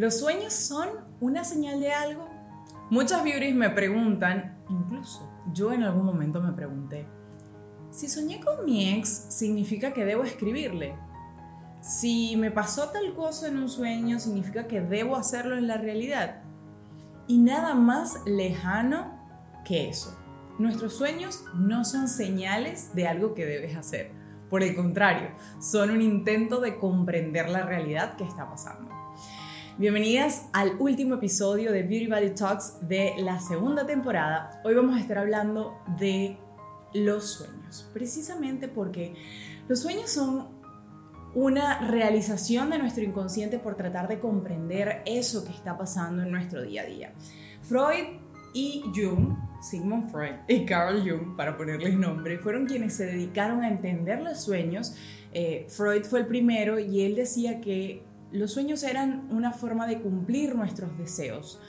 ¿Los sueños son una señal de algo? Muchas beauties me preguntan, incluso yo en algún momento me pregunté, si soñé con mi ex, ¿significa que debo escribirle? Si me pasó tal cosa en un sueño, ¿significa que debo hacerlo en la realidad? Y nada más lejano que eso. Nuestros sueños no son señales de algo que debes hacer. Por el contrario, son un intento de comprender la realidad que está pasando. Bienvenidas al último episodio de Beauty Valley Talks de la segunda temporada. Hoy vamos a estar hablando de los sueños, precisamente porque los sueños son una realización de nuestro inconsciente por tratar de comprender eso que está pasando en nuestro día a día. Freud y Jung, Sigmund Freud y Carl Jung, para ponerles nombre, fueron quienes se dedicaron a entender los sueños. Eh, Freud fue el primero y él decía que los sueños eran una forma de cumplir nuestros deseos.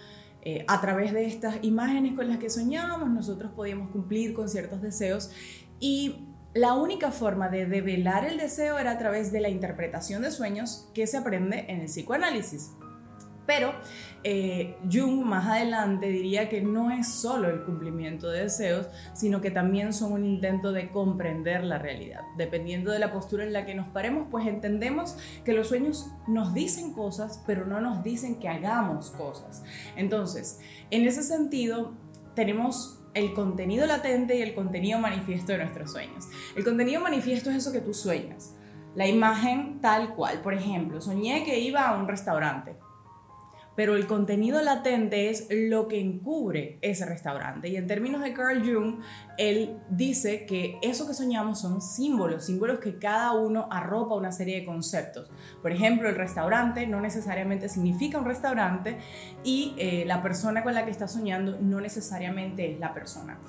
Eh, a través de estas imágenes con las que soñábamos, nosotros podíamos cumplir con ciertos deseos y la única forma de develar el deseo era a través de la interpretación de sueños que se aprende en el psicoanálisis. Pero eh, Jung más adelante diría que no es solo el cumplimiento de deseos, sino que también son un intento de comprender la realidad. Dependiendo de la postura en la que nos paremos, pues entendemos que los sueños nos dicen cosas, pero no nos dicen que hagamos cosas. Entonces, en ese sentido, tenemos el contenido latente y el contenido manifiesto de nuestros sueños. El contenido manifiesto es eso que tú sueñas. La imagen tal cual. Por ejemplo, soñé que iba a un restaurante pero el contenido latente es lo que encubre ese restaurante. Y en términos de Carl Jung, él dice que eso que soñamos son símbolos, símbolos que cada uno arropa una serie de conceptos. Por ejemplo, el restaurante no necesariamente significa un restaurante y eh, la persona con la que está soñando no necesariamente es la persona.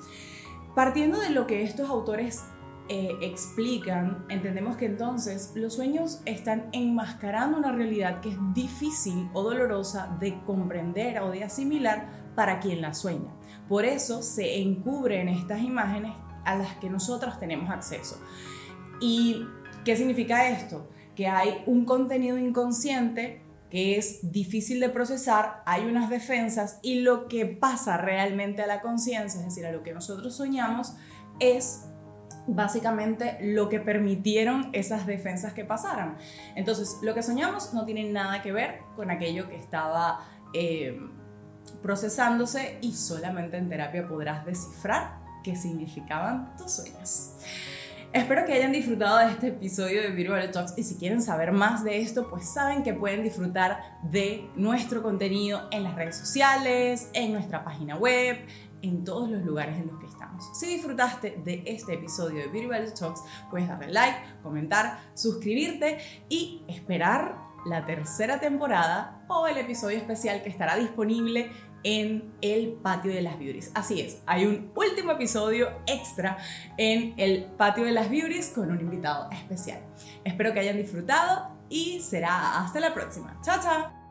Partiendo de lo que estos autores eh, explican, entendemos que entonces los sueños están enmascarando una realidad que es difícil o dolorosa de comprender o de asimilar para quien la sueña. Por eso se encubren estas imágenes a las que nosotros tenemos acceso. ¿Y qué significa esto? Que hay un contenido inconsciente que es difícil de procesar, hay unas defensas y lo que pasa realmente a la conciencia, es decir, a lo que nosotros soñamos, es básicamente lo que permitieron esas defensas que pasaran. Entonces, lo que soñamos no tiene nada que ver con aquello que estaba eh, procesándose y solamente en terapia podrás descifrar qué significaban tus sueños. Espero que hayan disfrutado de este episodio de Virtual Talks y si quieren saber más de esto, pues saben que pueden disfrutar de nuestro contenido en las redes sociales, en nuestra página web, en todos los lugares en los que estamos. Si disfrutaste de este episodio de Beauty Valley Talks, puedes darle like, comentar, suscribirte y esperar la tercera temporada o el episodio especial que estará disponible en el patio de las beauties. Así es, hay un último episodio extra en el patio de las beauties con un invitado especial. Espero que hayan disfrutado y será hasta la próxima. Chao, chao.